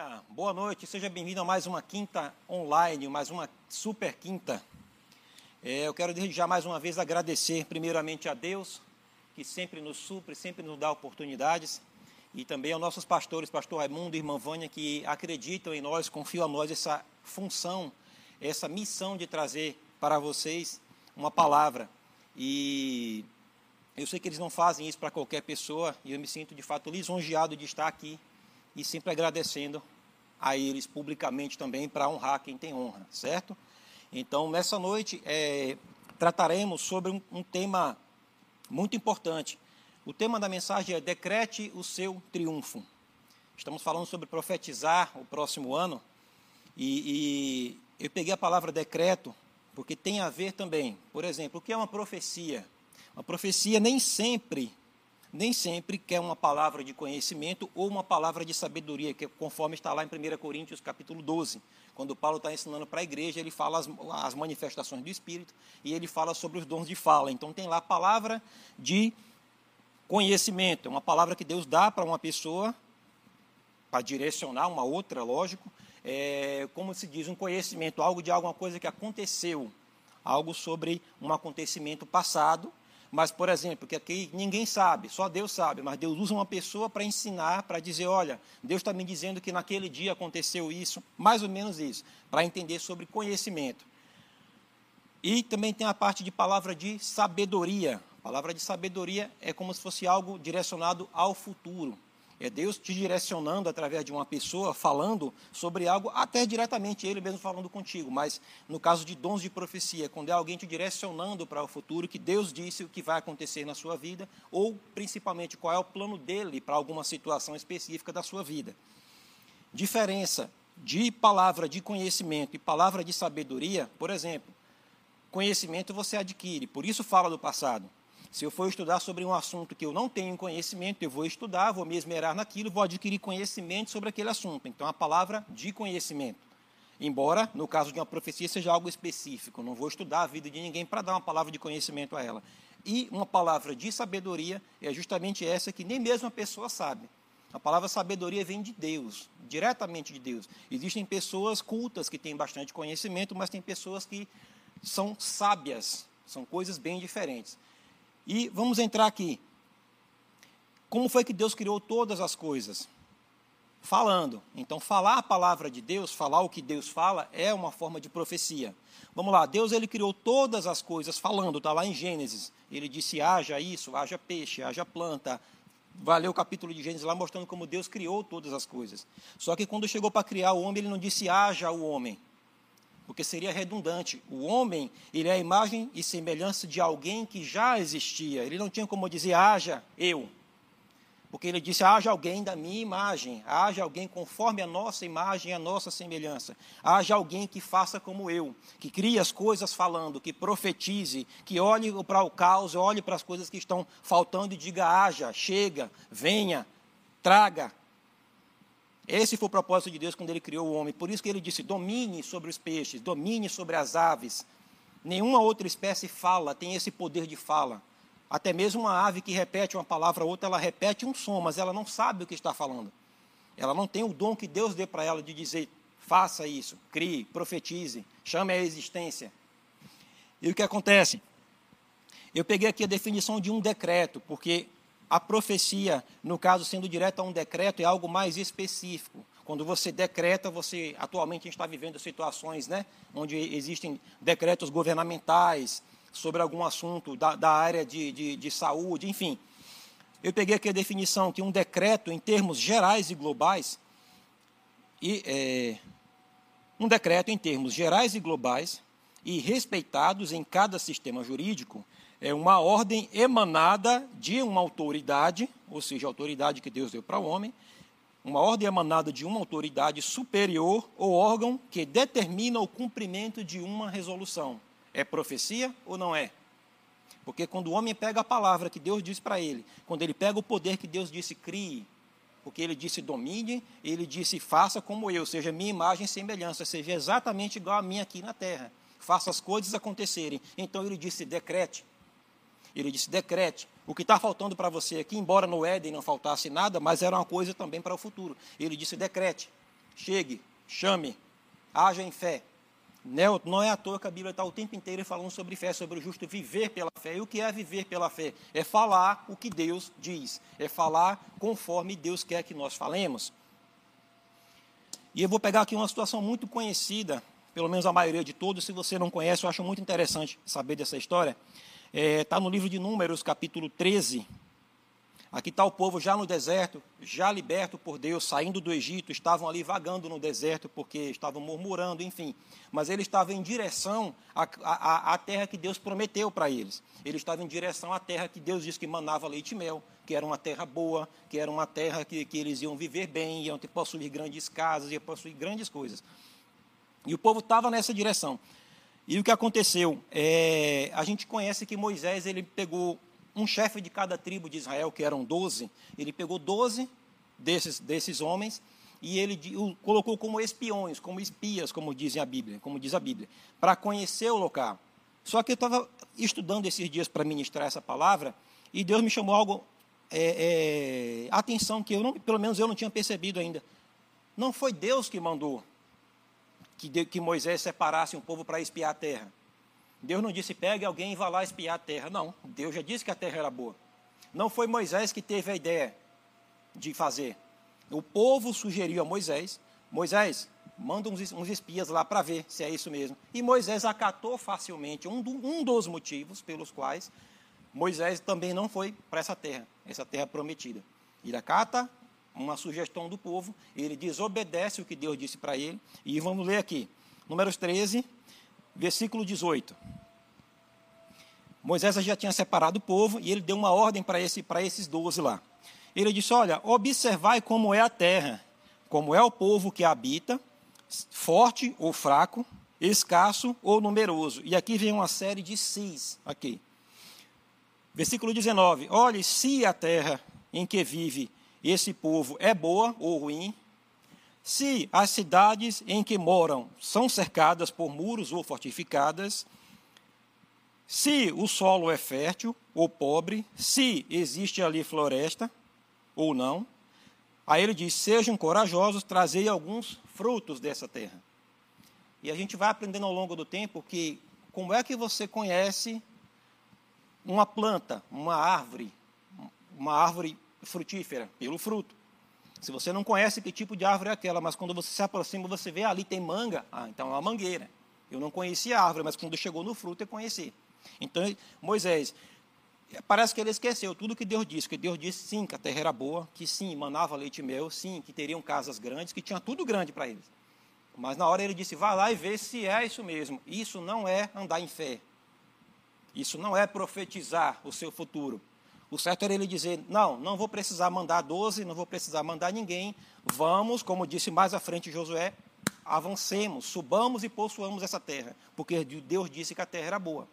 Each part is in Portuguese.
Aleluia! Boa noite, seja bem-vindo a mais uma quinta online, mais uma super quinta. É, eu quero desde já mais uma vez agradecer primeiramente a Deus, que sempre nos supre, sempre nos dá oportunidades, e também aos nossos pastores, pastor Raimundo e irmã Vânia, que acreditam em nós, confiam a nós essa função, essa missão de trazer para vocês uma palavra. E eu sei que eles não fazem isso para qualquer pessoa, e eu me sinto de fato lisonjeado de estar aqui e sempre agradecendo a eles publicamente também para honrar quem tem honra, certo? Então, nessa noite, é, trataremos sobre um, um, tema muito importante. O tema da mensagem é Decrete o seu triunfo. Estamos falando sobre profetizar o próximo ano e, e eu peguei a palavra decreto porque tem a ver também, por exemplo, o que é uma profecia? Uma profecia nem sempre nem sempre quer uma palavra de conhecimento ou uma palavra de sabedoria, que conforme está lá em 1 Coríntios capítulo 12, quando Paulo está ensinando para a igreja, ele fala as, as, manifestações do Espírito e ele fala sobre os dons de fala. Então tem lá a palavra de conhecimento, é uma palavra que Deus dá para uma pessoa para direcionar uma outra, lógico, é, como se diz, um conhecimento, algo de alguma coisa que aconteceu, algo sobre um acontecimento passado mas, por exemplo, que aqui ninguém sabe, só Deus sabe, mas Deus usa uma pessoa para ensinar, para dizer: olha, Deus está me dizendo que naquele dia aconteceu isso, mais ou menos isso, para entender sobre conhecimento. E também tem a parte de palavra de sabedoria. A palavra de sabedoria é como se fosse algo direcionado ao futuro. É Deus te direcionando através de uma pessoa, falando sobre algo, até diretamente Ele mesmo falando contigo. Mas no caso de dons de profecia, quando é alguém te direcionando para o futuro, que Deus disse o que vai acontecer na sua vida, ou principalmente qual é o plano dele para alguma situação específica da sua vida. Diferença de palavra de conhecimento e palavra de sabedoria, por exemplo, conhecimento você adquire, por isso fala do passado. Se eu for estudar sobre um assunto que eu não tenho conhecimento, eu vou estudar, vou me esmerar naquilo, vou adquirir conhecimento sobre aquele assunto. Então, a palavra de conhecimento. Embora, no caso de uma profecia, seja algo específico. Não vou estudar a vida de ninguém para dar uma palavra de conhecimento a ela. E uma palavra de sabedoria é justamente essa que nem mesmo a pessoa sabe. A palavra sabedoria vem de Deus, diretamente de Deus. Existem pessoas cultas que têm bastante conhecimento, mas tem pessoas que são sábias. São coisas bem diferentes. E vamos entrar aqui. Como foi que Deus criou todas as coisas? Falando. Então, falar a palavra de Deus, falar o que Deus fala, é uma forma de profecia. Vamos lá, Deus ele criou todas as coisas falando, está lá em Gênesis. Ele disse: haja isso, haja peixe, haja planta. Valeu o capítulo de Gênesis lá mostrando como Deus criou todas as coisas. Só que quando chegou para criar o homem, ele não disse haja o homem porque seria redundante. O homem, ele é a imagem e semelhança de alguém que já existia. Ele não tinha como dizer, haja eu. Porque ele disse, haja alguém da minha imagem, haja alguém conforme a nossa imagem e a nossa semelhança. Haja alguém que faça como eu, que crie as coisas falando, que profetize, que olhe para o caos, olhe para as coisas que estão faltando e diga, haja, chega, venha, traga, esse foi o propósito de Deus quando ele criou o homem. Por isso que ele disse: domine sobre os peixes, domine sobre as aves. Nenhuma outra espécie fala, tem esse poder de fala. Até mesmo uma ave que repete uma palavra ou outra, ela repete um som, mas ela não sabe o que está falando. Ela não tem o dom que Deus deu para ela de dizer: faça isso, crie, profetize, chame a existência. E o que acontece? Eu peguei aqui a definição de um decreto, porque a profecia, no caso sendo direta a um decreto, é algo mais específico. Quando você decreta, você atualmente a gente está vivendo situações, né, onde existem decretos governamentais sobre algum assunto da, da área de, de, de saúde, enfim. Eu peguei aqui a definição que um decreto, em termos gerais e globais, e, é, um decreto em termos gerais e globais e respeitados em cada sistema jurídico é uma ordem emanada de uma autoridade, ou seja, a autoridade que Deus deu para o homem, uma ordem emanada de uma autoridade superior ou órgão que determina o cumprimento de uma resolução. É profecia ou não é? Porque quando o homem pega a palavra que Deus disse para ele, quando ele pega o poder que Deus disse crie, porque ele disse domine, ele disse faça como eu, seja minha imagem e semelhança, seja exatamente igual a mim aqui na terra. Faça as coisas acontecerem. Então ele disse decrete. Ele disse: decrete. O que está faltando para você aqui, embora no Éden não faltasse nada, mas era uma coisa também para o futuro. Ele disse: decrete. chegue, chame, haja em fé. Não é à toa que a Bíblia está o tempo inteiro falando sobre fé, sobre o justo viver pela fé. E o que é viver pela fé? É falar o que Deus diz, é falar conforme Deus quer que nós falemos. E eu vou pegar aqui uma situação muito conhecida, pelo menos a maioria de todos. Se você não conhece, eu acho muito interessante saber dessa história. Está é, tá no livro de Números, capítulo 13, Aqui está o povo já no deserto, já liberto por Deus, saindo do Egito, estavam ali vagando no deserto porque estavam murmurando, enfim. Mas eles estavam em direção à, à, à terra que Deus prometeu para eles. Eles estavam em direção à terra que Deus disse que manava leite e mel, que era uma terra boa, que era uma terra que, que eles iam viver bem, iam possuir grandes casas, iam possuir grandes coisas. E o povo estava nessa direção. E o que aconteceu? É, a gente conhece que Moisés ele pegou um chefe de cada tribo de Israel, que eram doze, ele pegou doze desses, desses homens e ele o colocou como espiões, como espias, como dizem a Bíblia, como diz a Bíblia, para conhecer o local. Só que eu estava estudando esses dias para ministrar essa palavra e Deus me chamou algo é, é, atenção que eu não, pelo menos eu não tinha percebido ainda. Não foi Deus que mandou que, que Moisés separasse um povo para espiar a terra. Deus não disse, pegue alguém e vá lá espiar a terra. Não, Deus já disse que a terra era boa. Não foi Moisés que teve a ideia de fazer. O povo sugeriu a Moisés, Moisés, manda uns, uns espias lá para ver se é isso mesmo. E Moisés acatou facilmente um, do, um dos motivos pelos quais Moisés também não foi para essa terra, essa terra prometida. Ele acata uma sugestão do povo, ele desobedece o que Deus disse para ele. E vamos ler aqui, números 13, versículo 18. Moisés já tinha separado o povo e ele deu uma ordem para esse, esses doze lá. Ele disse: Olha, observai como é a terra, como é o povo que habita, forte ou fraco, escasso ou numeroso. E aqui vem uma série de sis. Aqui. Versículo 19: Olhe, se a terra em que vive esse povo é boa ou ruim, se as cidades em que moram são cercadas por muros ou fortificadas, se o solo é fértil ou pobre, se existe ali floresta ou não. Aí ele diz: sejam corajosos, trazei alguns frutos dessa terra. E a gente vai aprendendo ao longo do tempo que como é que você conhece uma planta, uma árvore, uma árvore frutífera? Pelo fruto. Se você não conhece que tipo de árvore é aquela, mas quando você se aproxima, você vê ali tem manga, ah, então é uma mangueira. Eu não conhecia a árvore, mas quando chegou no fruto eu conheci. Então, Moisés, parece que ele esqueceu tudo que Deus disse, que Deus disse sim, que a terra era boa, que sim, manava leite e mel, sim, que teriam casas grandes, que tinha tudo grande para eles. Mas na hora ele disse, vá lá e vê se é isso mesmo. Isso não é andar em fé. Isso não é profetizar o seu futuro. O certo era ele dizer: não, não vou precisar mandar 12, não vou precisar mandar ninguém. Vamos, como disse mais à frente Josué, avancemos, subamos e possuamos essa terra, porque Deus disse que a terra era boa.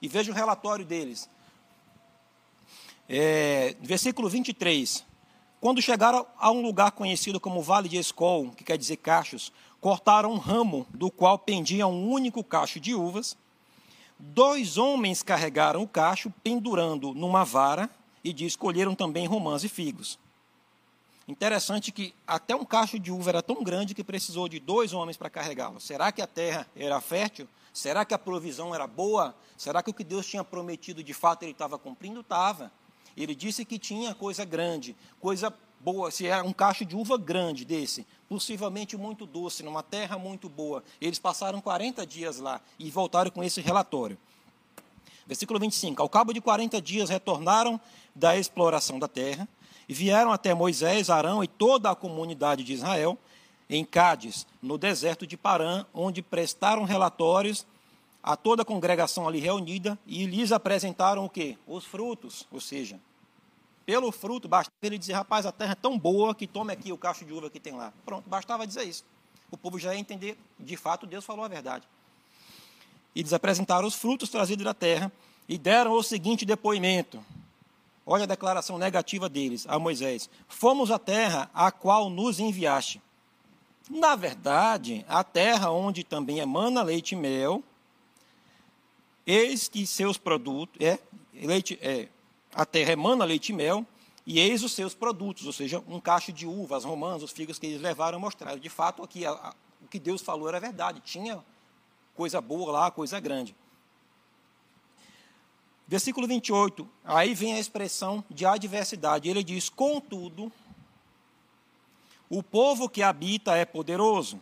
E veja o relatório deles. É, versículo 23. Quando chegaram a um lugar conhecido como Vale de Escol, que quer dizer cachos, cortaram um ramo do qual pendia um único cacho de uvas. Dois homens carregaram o cacho, pendurando numa vara, e diz: escolheram também romãs e figos. Interessante que até um cacho de uva era tão grande que precisou de dois homens para carregá-lo. Será que a terra era fértil? Será que a provisão era boa? Será que o que Deus tinha prometido de fato ele estava cumprindo? Estava. Ele disse que tinha coisa grande, coisa boa, se era um cacho de uva grande desse, possivelmente muito doce, numa terra muito boa. Eles passaram 40 dias lá e voltaram com esse relatório. Versículo 25: Ao cabo de 40 dias retornaram da exploração da terra e vieram até Moisés, Arão e toda a comunidade de Israel em Cádiz, no deserto de Parã, onde prestaram relatórios a toda a congregação ali reunida e lhes apresentaram o quê? Os frutos, ou seja, pelo fruto, bastava ele dizer, rapaz, a terra é tão boa que tome aqui o cacho de uva que tem lá. Pronto, bastava dizer isso. O povo já ia entender, de fato, Deus falou a verdade. E eles apresentaram os frutos trazidos da terra e deram o seguinte depoimento. Olha a declaração negativa deles a Moisés: Fomos à terra a qual nos enviaste. Na verdade, a terra onde também emana leite e mel, eis que seus produtos, é, leite, é, a terra emana leite e mel, E eis os seus produtos, ou seja, um cacho de uvas, romãs, os figos que eles levaram mostraram. De fato, aqui a, a, o que Deus falou era verdade, tinha coisa boa lá, coisa grande. Versículo 28, aí vem a expressão de adversidade. Ele diz: Contudo, o povo que habita é poderoso,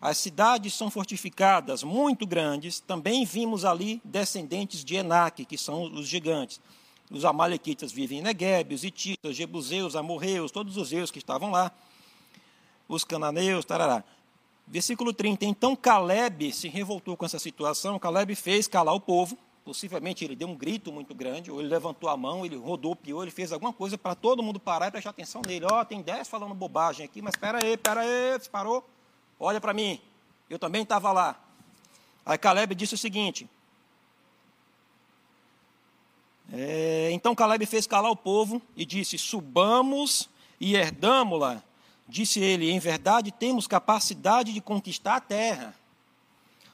as cidades são fortificadas, muito grandes. Também vimos ali descendentes de Enaque, que são os gigantes. Os amalequitas vivem em Negueb, os ititas, jebuseus, amorreus, todos os eus que estavam lá, os cananeus, tarará. Versículo 30. Então Caleb se revoltou com essa situação. Caleb fez calar o povo Possivelmente ele deu um grito muito grande, ou ele levantou a mão, ele rodopiou, ele fez alguma coisa para todo mundo parar e prestar atenção nele. Ó, oh, tem dez falando bobagem aqui, mas espera aí, espera aí, parou? Olha para mim, eu também estava lá. Aí Caleb disse o seguinte: é, então Caleb fez calar o povo e disse: Subamos e herdamos-la. Disse ele: Em verdade temos capacidade de conquistar a terra.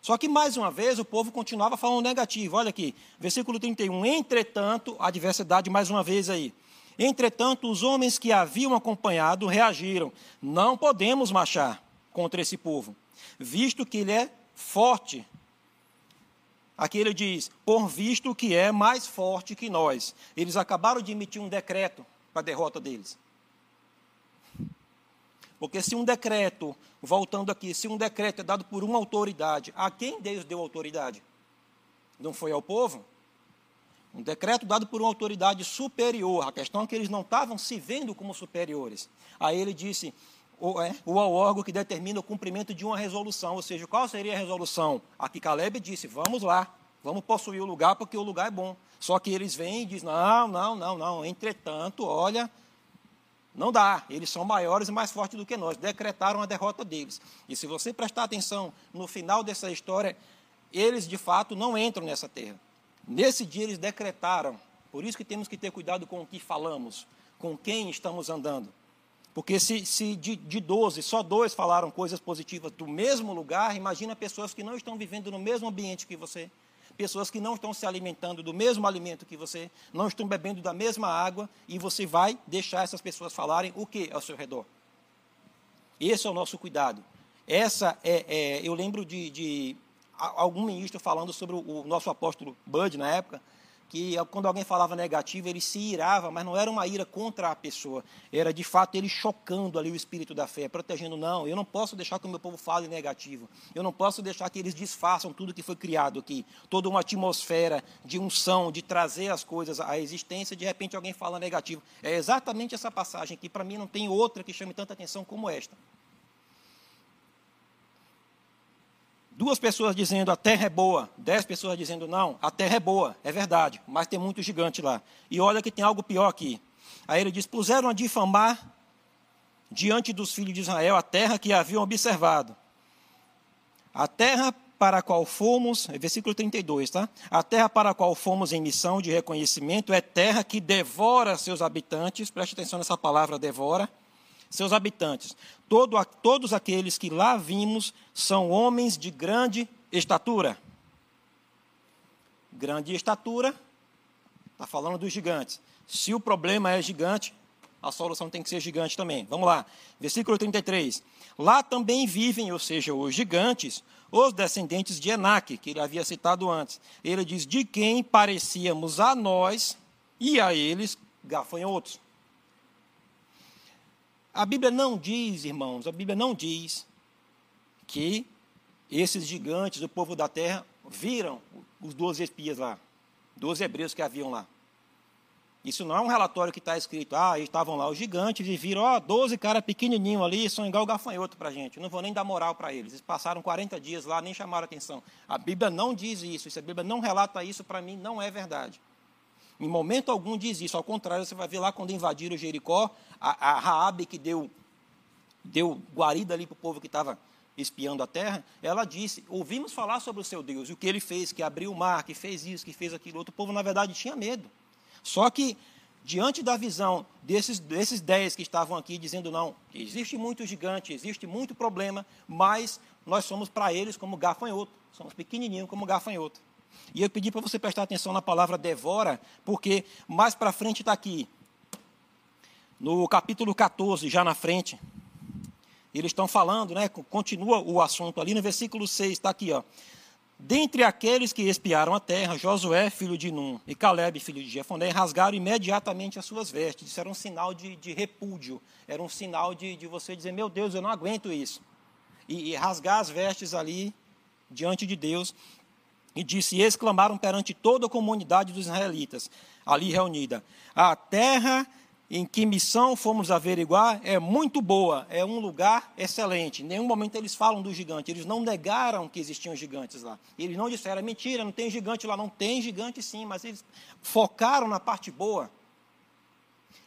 Só que, mais uma vez, o povo continuava falando negativo. Olha aqui, versículo 31. Entretanto, a adversidade mais uma vez aí. Entretanto, os homens que haviam acompanhado reagiram: Não podemos marchar contra esse povo, visto que ele é forte. Aqui ele diz: Por visto que é mais forte que nós. Eles acabaram de emitir um decreto para a derrota deles. Porque se um decreto, voltando aqui, se um decreto é dado por uma autoridade, a quem Deus deu autoridade? Não foi ao povo? Um decreto dado por uma autoridade superior. A questão é que eles não estavam se vendo como superiores. Aí ele disse, ou, é, ou ao órgão que determina o cumprimento de uma resolução. Ou seja, qual seria a resolução? Aqui Caleb disse, vamos lá, vamos possuir o lugar porque o lugar é bom. Só que eles vêm e dizem, não, não, não, não. Entretanto, olha, não dá, eles são maiores e mais fortes do que nós. Decretaram a derrota deles. E se você prestar atenção no final dessa história, eles de fato não entram nessa terra. Nesse dia eles decretaram. Por isso que temos que ter cuidado com o que falamos, com quem estamos andando. Porque se, se de, de 12, só dois falaram coisas positivas do mesmo lugar, imagina pessoas que não estão vivendo no mesmo ambiente que você pessoas que não estão se alimentando do mesmo alimento que você, não estão bebendo da mesma água, e você vai deixar essas pessoas falarem o que ao seu redor. Esse é o nosso cuidado. Essa é, é eu lembro de, de, algum ministro falando sobre o, o nosso apóstolo Bud na época, que quando alguém falava negativo, ele se irava, mas não era uma ira contra a pessoa, era de fato ele chocando ali o espírito da fé, protegendo, não, eu não posso deixar que o meu povo fale negativo, eu não posso deixar que eles desfaçam tudo que foi criado aqui, toda uma atmosfera de unção, de trazer as coisas à existência, de repente alguém fala negativo. É exatamente essa passagem que para mim não tem outra que chame tanta atenção como esta. Duas pessoas dizendo a terra é boa, dez pessoas dizendo não, a terra é boa, é verdade, mas tem muito gigante lá. E olha que tem algo pior aqui. Aí ele diz: puseram a difamar diante dos filhos de Israel a terra que haviam observado. A terra para a qual fomos, é versículo 32, tá? A terra para a qual fomos em missão de reconhecimento é terra que devora seus habitantes, preste atenção nessa palavra devora, seus habitantes. Todo, todos aqueles que lá vimos são homens de grande estatura. Grande estatura, está falando dos gigantes. Se o problema é gigante, a solução tem que ser gigante também. Vamos lá, versículo 33. Lá também vivem, ou seja, os gigantes, os descendentes de Enaque, que ele havia citado antes. Ele diz: de quem parecíamos a nós e a eles gafanhotos. A Bíblia não diz, irmãos, a Bíblia não diz que esses gigantes, o povo da terra, viram os doze espias lá, doze hebreus que haviam lá. Isso não é um relatório que está escrito, ah, estavam lá os gigantes e viram, ó, oh, 12 caras pequenininhos ali, são igual gafanhoto para a gente. não vou nem dar moral para eles. Eles passaram 40 dias lá, nem chamaram atenção. A Bíblia não diz isso, se a Bíblia não relata isso, para mim não é verdade. Em momento algum diz isso. Ao contrário, você vai ver lá quando invadiram Jericó, a, a Raabe que deu, deu guarida ali para o povo que estava espiando a terra, ela disse: ouvimos falar sobre o seu Deus, e o que ele fez, que abriu o mar, que fez isso, que fez aquilo outro. O povo, na verdade, tinha medo. Só que, diante da visão desses, desses dez que estavam aqui, dizendo: não, existe muito gigante, existe muito problema, mas nós somos para eles como gafanhoto, somos pequenininhos como gafanhoto. E eu pedi para você prestar atenção na palavra devora, porque mais para frente está aqui. no capítulo 14, já na frente, eles estão falando, né? Continua o assunto ali no versículo 6, está aqui, ó. Dentre aqueles que espiaram a terra, Josué, filho de Num, e Caleb, filho de Jefoné, rasgaram imediatamente as suas vestes. Isso era um sinal de, de repúdio, era um sinal de, de, você dizer: Meu Deus, eu não aguento isso. E, e rasgar as vestes ali diante de Deus. E disse: E exclamaram perante toda a comunidade dos israelitas, ali reunida: A terra em que missão fomos averiguar é muito boa, é um lugar excelente. Em nenhum momento eles falam do gigante, eles não negaram que existiam gigantes lá. Eles não disseram, é mentira, não tem gigante lá, não tem gigante sim, mas eles focaram na parte boa.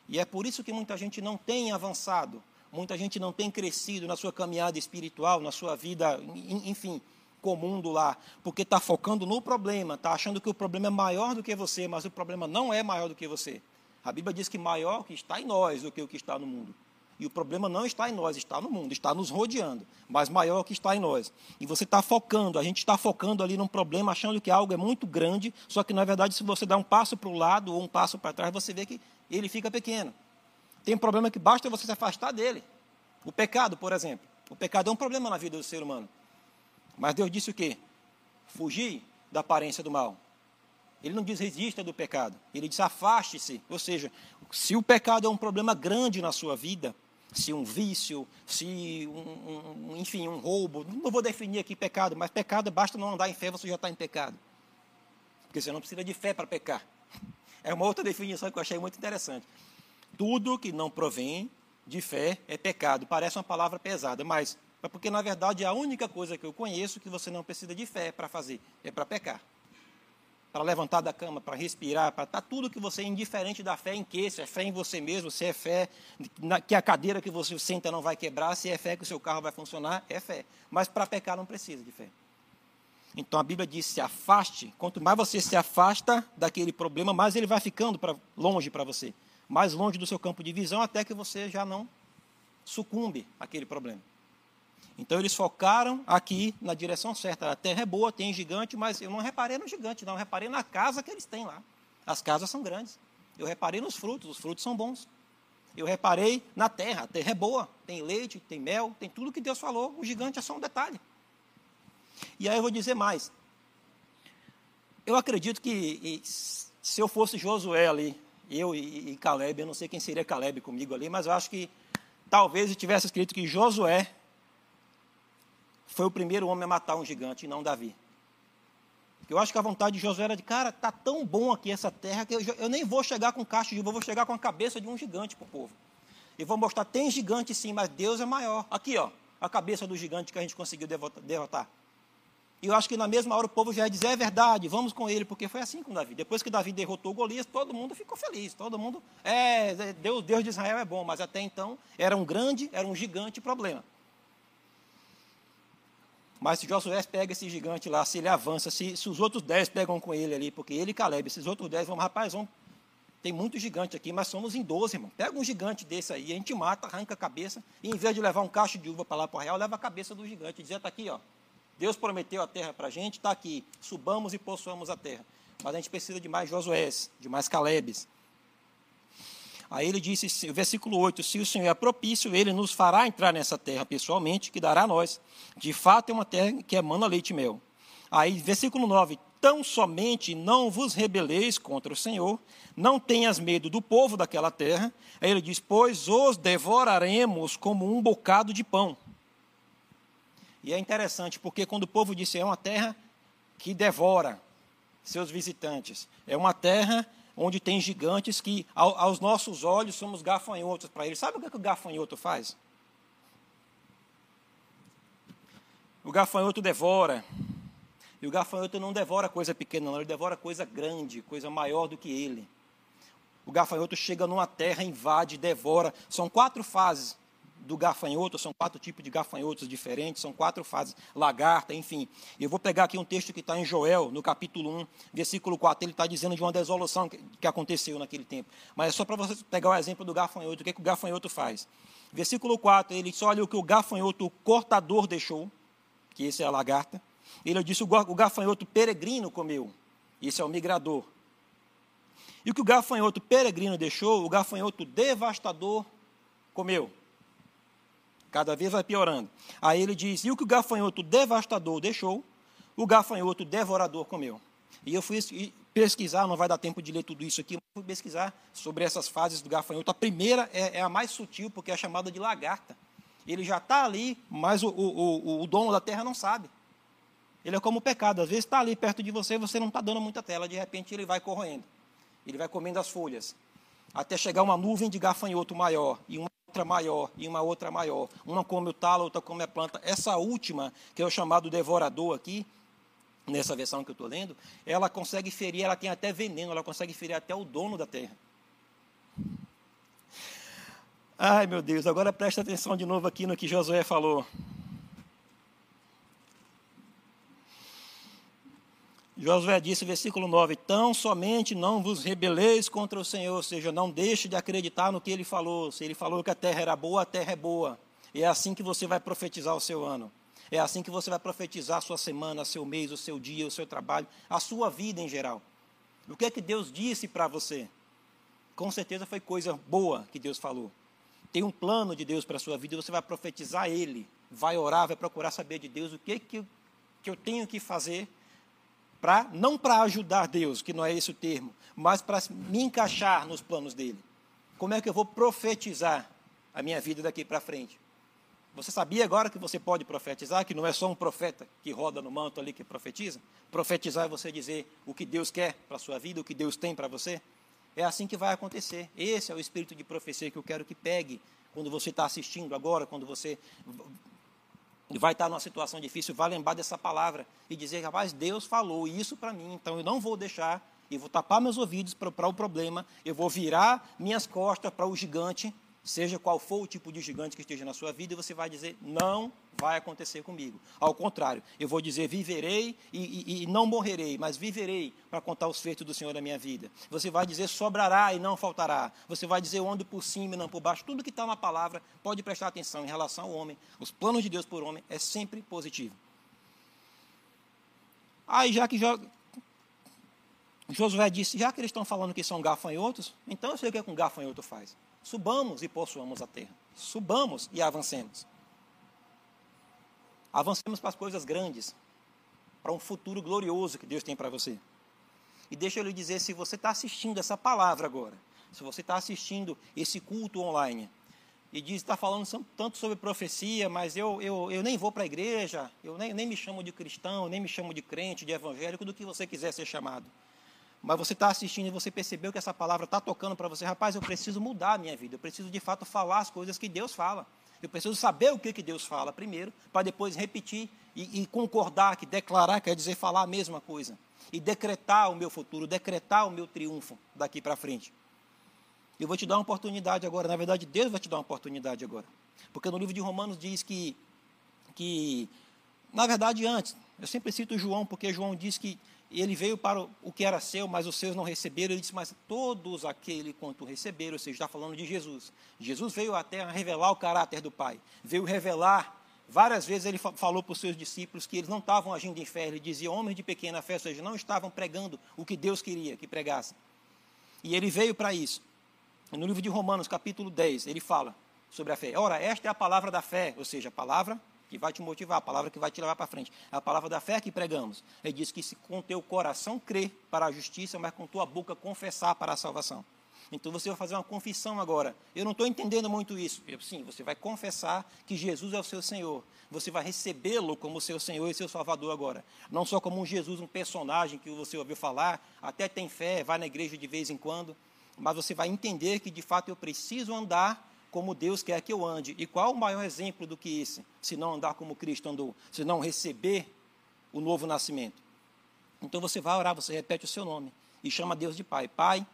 E é por isso que muita gente não tem avançado, muita gente não tem crescido na sua caminhada espiritual, na sua vida, enfim, comum do lar, porque está focando no problema, está achando que o problema é maior do que você, mas o problema não é maior do que você. A Bíblia diz que maior que está em nós do que o que está no mundo. E o problema não está em nós, está no mundo, está nos rodeando, mas maior que está em nós. E você está focando, a gente está focando ali num problema, achando que algo é muito grande, só que na verdade, se você dá um passo para o lado ou um passo para trás, você vê que ele fica pequeno. Tem um problema que basta você se afastar dele. O pecado, por exemplo. O pecado é um problema na vida do ser humano. Mas Deus disse o quê? Fugir da aparência do mal. Ele não diz resista do pecado, ele diz afaste-se. Ou seja, se o pecado é um problema grande na sua vida, se um vício, se um, um, enfim, um roubo, não vou definir aqui pecado, mas pecado basta não andar em fé, você já está em pecado. Porque você não precisa de fé para pecar. É uma outra definição que eu achei muito interessante. Tudo que não provém de fé é pecado. Parece uma palavra pesada, mas é porque na verdade a única coisa que eu conheço que você não precisa de fé para fazer é para pecar para levantar da cama, para respirar, para estar tá tudo que você é indiferente da fé em que, se é fé em você mesmo, se é fé na, que a cadeira que você senta não vai quebrar, se é fé que o seu carro vai funcionar, é fé. Mas para pecar não precisa de fé. Então a Bíblia diz: se afaste. Quanto mais você se afasta daquele problema, mais ele vai ficando pra, longe para você. Mais longe do seu campo de visão, até que você já não sucumbe àquele problema. Então eles focaram aqui na direção certa. A terra é boa, tem gigante, mas eu não reparei no gigante, não. Eu reparei na casa que eles têm lá. As casas são grandes. Eu reparei nos frutos, os frutos são bons. Eu reparei na terra, a terra é boa, tem leite, tem mel, tem tudo que Deus falou. O gigante é só um detalhe. E aí eu vou dizer mais. Eu acredito que se eu fosse Josué ali, eu e Caleb, eu não sei quem seria Caleb comigo ali, mas eu acho que talvez tivesse escrito que Josué foi o primeiro homem a matar um gigante e não Davi. Eu acho que a vontade de Josué era de, cara, tá tão bom aqui essa terra que eu, eu nem vou chegar com caixa de uva, vou chegar com a cabeça de um gigante para o povo. E vou mostrar, tem gigante sim, mas Deus é maior. Aqui, ó, a cabeça do gigante que a gente conseguiu derrotar. E eu acho que na mesma hora o povo já ia dizer, é verdade, vamos com ele, porque foi assim com Davi. Depois que Davi derrotou Golias, todo mundo ficou feliz, todo mundo, é, Deus, Deus de Israel é bom, mas até então era um grande, era um gigante problema. Mas se Josué pega esse gigante lá, se ele avança, se, se os outros dez pegam com ele ali, porque ele e Caleb, esses outros dez vão, rapaz, vão, tem muito gigante aqui, mas somos em doze, irmão. Pega um gigante desse aí, a gente mata, arranca a cabeça, e em vez de levar um cacho de uva para lá para o real, leva a cabeça do gigante. E está aqui, ó. Deus prometeu a terra para a gente, está aqui. Subamos e possuamos a terra. Mas a gente precisa de mais Josués, de mais Calebes. Aí ele disse, versículo 8: Se o Senhor é propício, ele nos fará entrar nessa terra pessoalmente, que dará a nós. De fato, é uma terra que emana leite e mel. Aí, versículo 9: Tão somente não vos rebeleis contra o Senhor, não tenhas medo do povo daquela terra. Aí ele diz: Pois os devoraremos como um bocado de pão. E é interessante, porque quando o povo disse é uma terra que devora seus visitantes, é uma terra onde tem gigantes que, aos nossos olhos, somos gafanhotos para eles. Sabe o que o gafanhoto faz? O gafanhoto devora. E o gafanhoto não devora coisa pequena, não, ele devora coisa grande, coisa maior do que ele. O gafanhoto chega numa terra, invade, devora. São quatro fases do gafanhoto, são quatro tipos de gafanhotos diferentes, são quatro fases, lagarta, enfim. Eu vou pegar aqui um texto que está em Joel, no capítulo 1, versículo 4, ele está dizendo de uma desolação que, aconteceu naquele tempo. Mas é só para você pegar o exemplo do gafanhoto, o que, é que o gafanhoto faz? Versículo 4, ele só olha o que o gafanhoto cortador deixou, que esse é a lagarta. Ele disse o gafanhoto peregrino comeu, esse é o migrador. E o que o gafanhoto peregrino deixou, o gafanhoto devastador comeu. Cada vez vai piorando. Aí ele diz: e o que o gafanhoto devastador deixou, o gafanhoto devorador comeu. E eu fui pesquisar, não vai dar tempo de ler tudo isso aqui, mas fui pesquisar sobre essas fases do gafanhoto. A primeira é, é a mais sutil, porque é chamada de lagarta. Ele já está ali, mas o, o, o, o dono da terra não sabe. Ele é como o pecado, às vezes está ali perto de você, você não está dando muita tela, de repente ele vai corroendo. Ele vai comendo as folhas, até chegar uma nuvem de gafanhoto maior, e uma outra maior, e uma outra maior. Uma come o talo, outra come a planta. Essa última, que é o chamado devorador aqui, nessa versão que eu estou lendo, ela consegue ferir, ela tem até veneno, ela consegue ferir até o dono da terra. Ai, meu Deus, agora presta atenção de novo aqui no que Josué falou. Josué disse, versículo 9: Tão somente não vos rebeleis contra o Senhor, ou seja, não deixe de acreditar no que ele falou. Se ele falou que a terra era boa, a terra é boa. E é assim que você vai profetizar o seu ano. É assim que você vai profetizar a sua semana, seu mês, o seu dia, o seu trabalho, a sua vida em geral. O que é que Deus disse para você? Com certeza foi coisa boa que Deus falou. Tem um plano de Deus para a sua vida, você vai profetizar ele, vai orar, vai procurar saber de Deus o que, que, que eu tenho que fazer para não para ajudar Deus, que não é esse o termo, mas para me encaixar nos planos dele. Como é que eu vou profetizar a minha vida daqui para frente? Você sabia agora que você pode profetizar, que não é só um profeta que roda no manto ali que profetiza? Profetizar é você dizer o que Deus quer para a sua vida, o que Deus tem para você? É assim que vai acontecer. Esse é o espírito de profecia que eu quero que pegue quando você está assistindo agora, quando você vai estar numa situação difícil, vai lembrar dessa palavra e dizer, rapaz, Deus falou isso para mim, então eu não vou deixar, eu vou tapar meus ouvidos para o problema, eu vou virar minhas costas para o gigante, seja qual for o tipo de gigante que esteja na sua vida, você vai dizer, não vai acontecer comigo. Ao contrário, eu vou dizer, viverei e, e, e não morrerei, mas viverei para contar os feitos do Senhor na minha vida. Você vai dizer, sobrará e não faltará. Você vai dizer, eu ando por cima e não por baixo. Tudo que está na palavra, pode prestar atenção em relação ao homem. Os planos de Deus por homem é sempre positivo. Aí, já que Josué disse, já que eles estão falando que são gafanhotos, então eu sei o que, é que um gafanhoto faz. Subamos e possuamos a terra. Subamos e avancemos. Avancemos para as coisas grandes, para um futuro glorioso que Deus tem para você. E deixa eu lhe dizer, se você está assistindo essa palavra agora, se você está assistindo esse culto online, e diz, está falando tanto sobre profecia, mas eu, eu, eu nem vou para a igreja, eu nem, nem me chamo de cristão, nem me chamo de crente, de evangélico, do que você quiser ser chamado mas você está assistindo e você percebeu que essa palavra está tocando para você, rapaz, eu preciso mudar a minha vida, eu preciso de fato falar as coisas que Deus fala. Eu preciso saber o que, que Deus fala primeiro, para depois repetir e, e concordar, que declarar quer dizer falar a mesma coisa. E decretar o meu futuro, decretar o meu triunfo daqui para frente. Eu vou te dar uma oportunidade agora, na verdade, Deus vai te dar uma oportunidade agora. Porque no livro de Romanos diz que, que na verdade, antes, eu sempre cito João, porque João diz que ele veio para o que era seu, mas os seus não receberam. Ele disse, mas todos aquele quanto receberam, ou seja, está falando de Jesus. Jesus veio até revelar o caráter do Pai, veio revelar. Várias vezes ele falou para os seus discípulos que eles não estavam agindo em fé, ele dizia homens de pequena fé, ou seja, não estavam pregando o que Deus queria que pregassem. E ele veio para isso. No livro de Romanos, capítulo 10, ele fala sobre a fé. Ora, esta é a palavra da fé, ou seja, a palavra que vai te motivar, a palavra que vai te levar para frente. É a palavra da fé que pregamos. Ele diz que se com teu coração crer para a justiça, mas com tua boca confessar para a salvação. Então você vai fazer uma confissão agora. Eu não estou entendendo muito isso. Sim, você vai confessar que Jesus é o seu Senhor. Você vai recebê-lo como seu Senhor e seu Salvador agora. Não só como um Jesus, um personagem que você ouviu falar, até tem fé, vai na igreja de vez em quando, mas você vai entender que de fato eu preciso andar como Deus quer que eu ande. E qual o maior exemplo do que esse? Se não andar como Cristo andou, se não receber o novo nascimento. Então você vai orar, você repete o seu nome e chama Deus de Pai. Pai,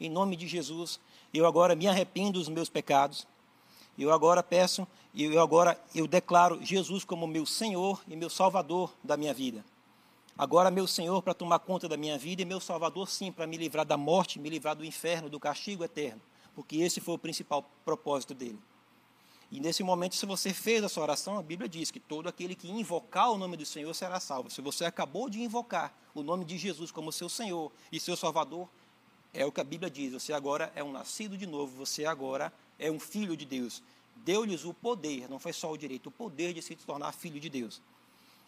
em nome de Jesus, eu agora me arrependo dos meus pecados. Eu agora peço, eu agora eu declaro Jesus como meu Senhor e meu Salvador da minha vida. Agora, meu Senhor, para tomar conta da minha vida e meu Salvador, sim, para me livrar da morte, me livrar do inferno, do castigo eterno porque esse foi o principal propósito dele. E nesse momento, se você fez a sua oração, a Bíblia diz que todo aquele que invocar o nome do Senhor será salvo. Se você acabou de invocar o nome de Jesus como seu Senhor e seu Salvador, É o que a Bíblia diz. Você agora é um nascido de novo, você agora é um filho de Deus. Deu-lhes o poder, não foi só o direito, o poder de se tornar filho de Deus.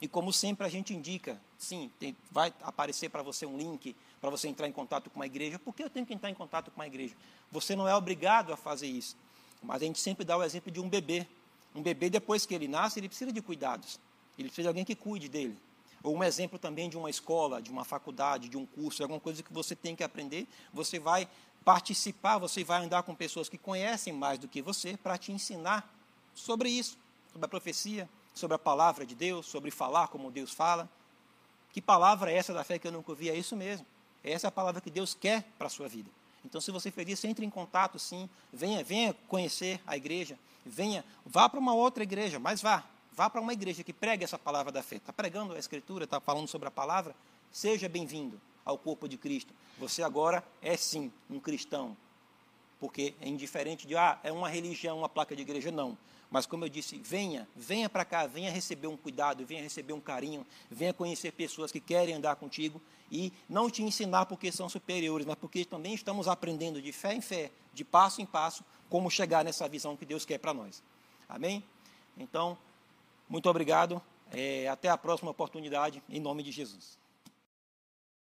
E como sempre a gente indica, sim, tem, vai aparecer para você um link para você entrar em contato com uma igreja. Por que eu tenho que entrar em contato com uma igreja? Você não é obrigado a fazer isso. Mas a gente sempre dá o exemplo de um bebê. Um bebê, depois que ele nasce, ele precisa de cuidados. Ele precisa de alguém que cuide dele. Ou um exemplo também de uma escola, de uma faculdade, de um curso, alguma coisa que você tem que aprender. Você vai participar, você vai andar com pessoas que conhecem mais do que você para te ensinar sobre isso, sobre a profecia, sobre a palavra de Deus, sobre falar como Deus fala. Que palavra é essa da fé que eu nunca ouvi? É isso mesmo. Essa é a palavra que Deus quer para a sua vida. Então, se você fez isso, entre em contato, sim. Venha, venha conhecer a igreja. Venha, vá para uma outra igreja, mas vá. Vá para uma igreja que pregue essa palavra da fé. Está pregando a Escritura, está falando sobre a palavra. Seja bem-vindo ao corpo de Cristo. Você agora é sim um cristão. Porque é indiferente de, ah, é uma religião, uma placa de igreja, não. Mas como eu disse, venha, venha para cá, venha receber um cuidado, venha receber um carinho, venha conhecer pessoas que querem andar contigo e não te ensinar porque são superiores, mas porque também estamos aprendendo de fé em fé, de passo em passo, como chegar nessa visão que Deus quer para nós. Amém? Então, muito obrigado. É, até a próxima oportunidade, em nome de Jesus.